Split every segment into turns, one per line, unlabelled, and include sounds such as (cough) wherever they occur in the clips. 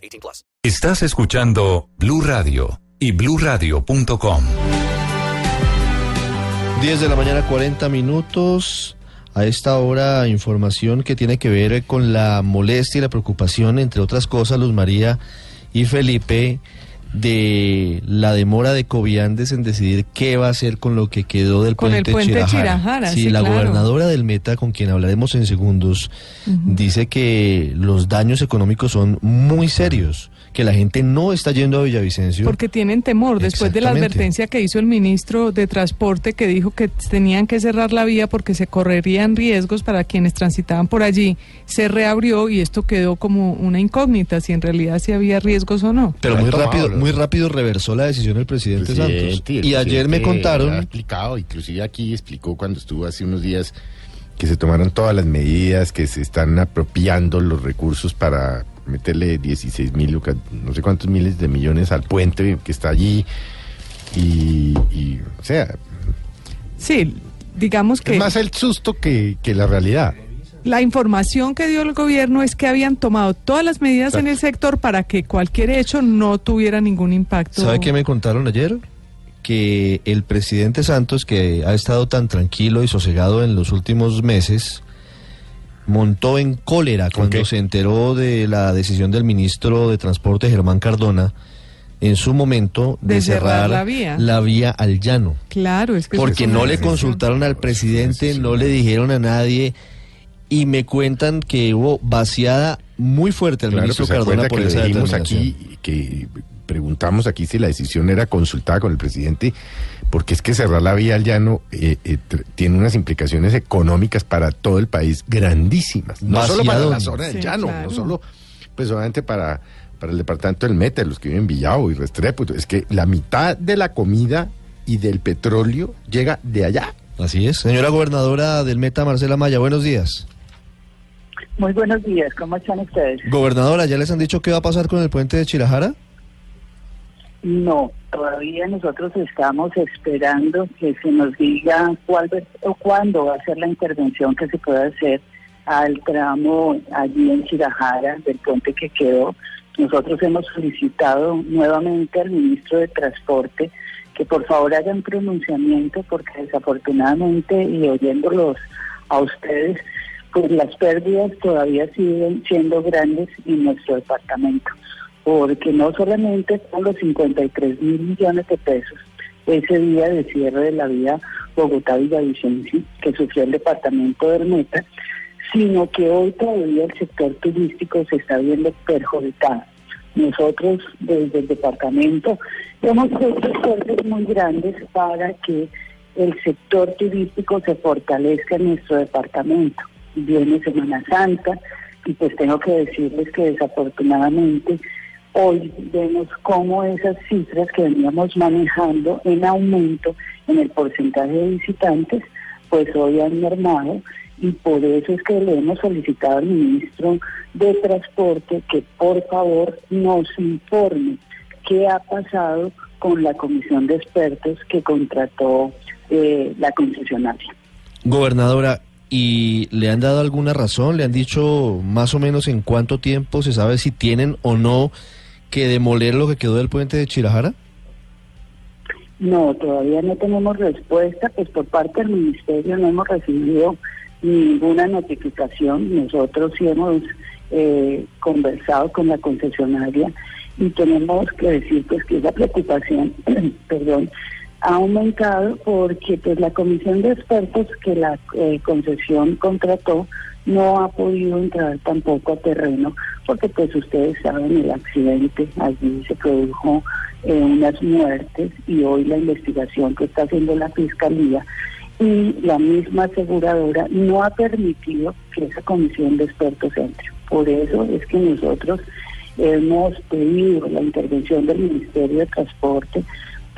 18 plus.
Estás escuchando Blue Radio y BlueRadio.com.
10 de la mañana, 40 minutos. A esta hora, información que tiene que ver con la molestia y la preocupación, entre otras cosas, Luz María y Felipe, de la demora de Coviandes en decidir qué va a hacer con lo que quedó del
Con el
puente, Chirajara.
Chirajara,
Sí,
sí,
la
claro.
gobernadora del Meta, con quien hablaremos en segundos, dice que los daños económicos son muy serios, que la gente no está yendo a Villavicencio.
Porque tienen temor después de la advertencia que hizo el ministro de Transporte que dijo que tenían que cerrar la vía porque se correrían riesgos para quienes transitaban por allí. Se reabrió y esto quedó como una incógnita si en realidad si había riesgos o no.
Pero muy rápido, muy rápido reversó la decisión del presidente, Santos.
El
Y ayer me
presidente Ha
contaron,
explicado, inclusive aquí explicó cuando estuvo hace unos días que se tomaron todas las medidas, que se están apropiando los recursos para meterle 16 mil, no sé cuántos miles de millones al puente que está allí. Y, y, o sea,
Sí, digamos que
es más el susto que, que la realidad.
la información que dio el gobierno es que habían tomado todas las medidas en el sector para que cualquier hecho no tuviera ningún impacto.
¿sabe qué me contaron ayer? Que el presidente Santos, que ha estado tan tranquilo y sosegado en los últimos meses, montó en cólera cuando se enteró de la decisión del ministro de Transporte, Germán Cardona, en su momento de,
De cerrar
cerrar
la vía.
la vía al llano.
Claro, es que
Porque no le consultaron al presidente, no le dijeron a nadie y me cuentan que hubo vaciada muy fuerte al
Claro,
ministro
pues
Cardona por
que
esa
le dijimos aquí, que preguntamos aquí si la decisión era consultada con el presidente, porque es que cerrar la vía al llano eh, eh, tiene unas implicaciones económicas para todo el país grandísimas. No solo para la zona del
Sí,
llano,
claro.
no solo, pues obviamente para, para el departamento del Meta, los que viven en Villavo y Restrepo. Es que la mitad de la comida y del petróleo llega de allá.
Así es. Señora gobernadora del Meta, Marcela Maya, buenos días.
Muy buenos días, ¿cómo están ustedes?
Gobernadora, ¿ya les han dicho qué va a pasar con el puente de Chirajara?
No, todavía nosotros estamos esperando que se nos diga cuál o cuándo va a ser la intervención que se pueda hacer al tramo allí en Chirajara del puente que quedó. Nosotros hemos solicitado nuevamente al ministro de Transporte que por favor haga un pronunciamiento porque desafortunadamente y oyéndolos a ustedes, pues las pérdidas todavía siguen siendo grandes en nuestro departamento porque no solamente son los 53 mil millones de pesos ese día de cierre de la vía Bogotá-Villavicencio que sufrió el departamento del Meta, sino que hoy todavía el sector turístico se está viendo perjudicado. Nosotros desde el departamento hemos hecho esfuerzos muy grandes para que el sector turístico se fortalezca en nuestro departamento. Viene Semana Santa y pues tengo que decirles que desafortunadamente hoy vemos cómo esas cifras que veníamos manejando en aumento en el porcentaje de visitantes, pues hoy han mermado y por eso es que le hemos solicitado al ministro de Transporte que por favor nos informe qué ha pasado con la comisión de expertos que contrató eh, la concesionaria.
Gobernadora, ¿y le han dado alguna razón? ¿Le han dicho más o menos en cuánto tiempo se sabe si tienen o no que demoler lo que quedó del puente de Chirajara?
No, todavía no tenemos respuesta, pues por parte del ministerio no hemos recibido ninguna notificación. Nosotros sí hemos eh, conversado con la concesionaria y tenemos que decir pues que esa preocupación, (clears throat) perdón, ha aumentado porque pues la comisión de expertos que la eh, concesión contrató no ha podido entrar tampoco a terreno porque pues ustedes saben el accidente allí se produjo unas muertes y hoy la investigación que está haciendo la fiscalía y la misma aseguradora no ha permitido que esa comisión de expertos entre. Por eso es que nosotros hemos pedido la intervención del Ministerio de Transporte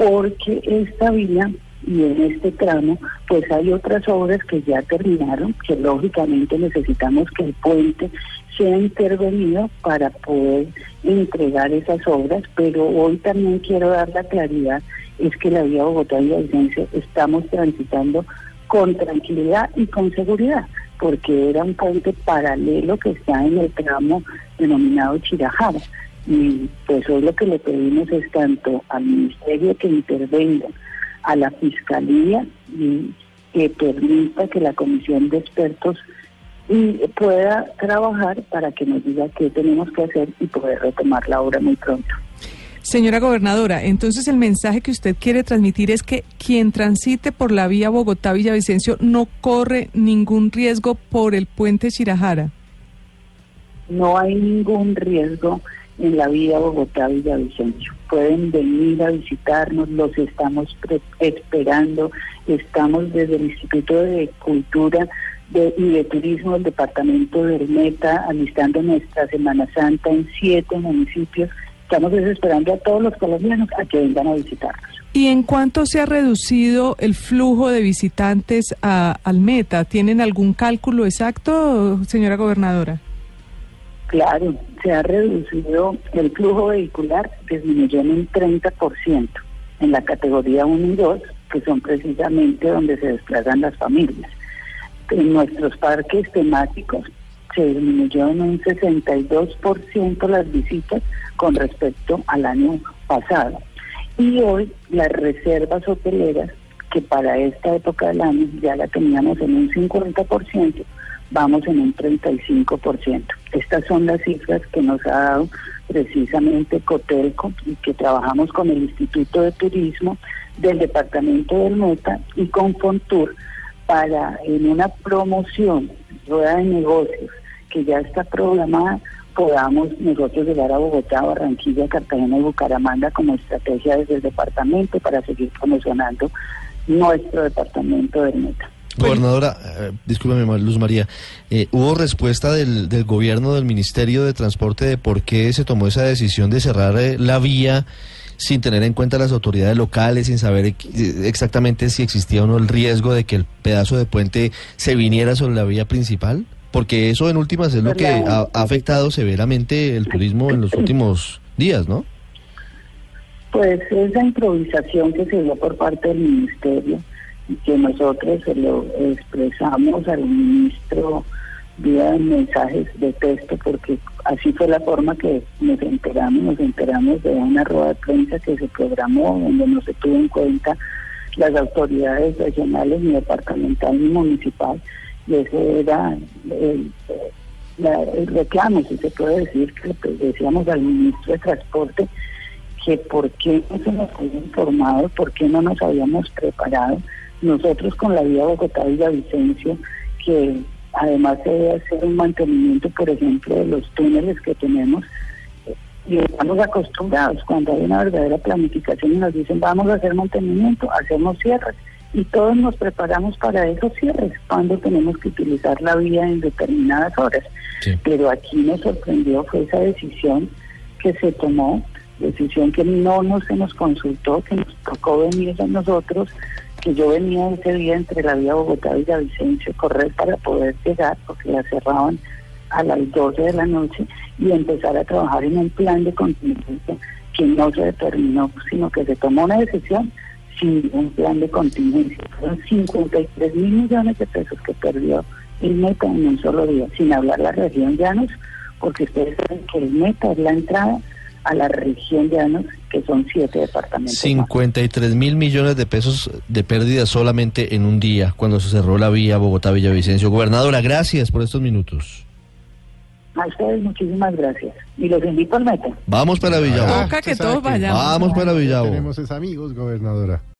porque esta vía y en este tramo pues hay otras obras que ya terminaron, que lógicamente necesitamos que el puente sea intervenido para poder entregar esas obras, pero hoy también quiero dar la claridad, es que la vía Bogotá y Vicencio estamos transitando con tranquilidad y con seguridad, porque era un puente paralelo que está en el tramo denominado Chirajara. Y pues hoy lo que le pedimos es tanto al Ministerio que intervenga, a la Fiscalía y que permita que la Comisión de Expertos y pueda trabajar para que nos diga qué tenemos que hacer y poder retomar la obra muy pronto.
Señora gobernadora, entonces el mensaje que usted quiere transmitir es que quien transite por la vía Bogotá-Villavicencio no corre ningún riesgo por el puente Chirajara.
No hay ningún riesgo en la vía Bogotá-Villavicencio. Pueden venir a visitarnos, los estamos esperando. Estamos desde el Instituto de Cultura de, y de Turismo del Departamento de Meta alistando nuestra Semana Santa en siete municipios estamos desesperando a todos los colombianos a que vengan a visitarnos.
¿Y en cuánto se ha reducido el flujo de visitantes a, al Meta? ¿Tienen algún cálculo exacto, señora gobernadora?
Claro, se ha reducido el flujo vehicular, disminuyó en un 30% en la categoría 1 y 2, que son precisamente donde se desplazan las familias. En nuestros parques temáticos se disminuyó en un 62% las visitas con respecto al año pasado. Y hoy las reservas hoteleras, que para esta época del año ya la teníamos en un 50%, vamos en un 35%. Estas son las cifras que nos ha dado precisamente Cotelco y que trabajamos con el Instituto de Turismo del Departamento del Meta y con Fontur para en una promoción, rueda de negocios que ya está programada, podamos nosotros llegar a Bogotá, Barranquilla, Cartagena y Bucaramanga como estrategia desde el departamento para seguir promocionando nuestro departamento del Meta.
Gobernadora, eh, discúlpeme, Luz María, eh, ¿hubo respuesta del, del gobierno, del Ministerio de Transporte, de por qué se tomó esa decisión de cerrar eh, la vía sin tener en cuenta las autoridades locales, sin saber ex- exactamente si existía o no el riesgo de que el pedazo de puente se viniera sobre la vía principal? Porque eso en últimas es lo que ha, ha afectado severamente el turismo en los últimos días, ¿no?
Pues esa improvisación que se dio por parte del ministerio que nosotros se lo expresamos al ministro vía mensajes de texto porque así fue la forma que nos enteramos, nos enteramos de una rueda de prensa que se programó donde no se tuvo en cuenta las autoridades regionales ni departamental ni municipal y ese era el, el reclamo, si se puede decir, que decíamos al ministro de Transporte que por qué no se nos había informado, por qué no nos habíamos preparado. Nosotros con la vía Bogotá y Vicencio, que además se debe hacer un mantenimiento, por ejemplo, de los túneles que tenemos, eh, y estamos acostumbrados cuando hay una verdadera planificación y nos dicen vamos a hacer mantenimiento, hacemos cierres y todos nos preparamos para esos cierres cuando tenemos que utilizar la vía en determinadas horas.
Sí.
Pero aquí nos sorprendió fue esa decisión que se tomó, decisión que no nos se nos consultó, que nos tocó venir a nosotros, que yo venía ese día entre la vía Bogotá y Villavicencio correr para poder llegar, porque la cerraban a las 12 de la noche y empezar a trabajar en un plan de contingencia que no se determinó, sino que se tomó una decisión sin un plan de contingencia. Fueron 53 mil millones de pesos que perdió el Meta en un solo día, sin hablar la región Llanos, porque ustedes saben que el Meta es la entrada a la región Llanos, que son siete departamentos. más.
53 mil millones de pesos de pérdida solamente en un día cuando se cerró la vía Bogotá-Villavicencio. Gobernadora, gracias por estos minutos.
A ustedes muchísimas gracias. Y los invito al Meta.
Vamos para Villavo.
Toca que todos vayamos.
Vamos para Villavo.
Tenemos es amigos, gobernadora.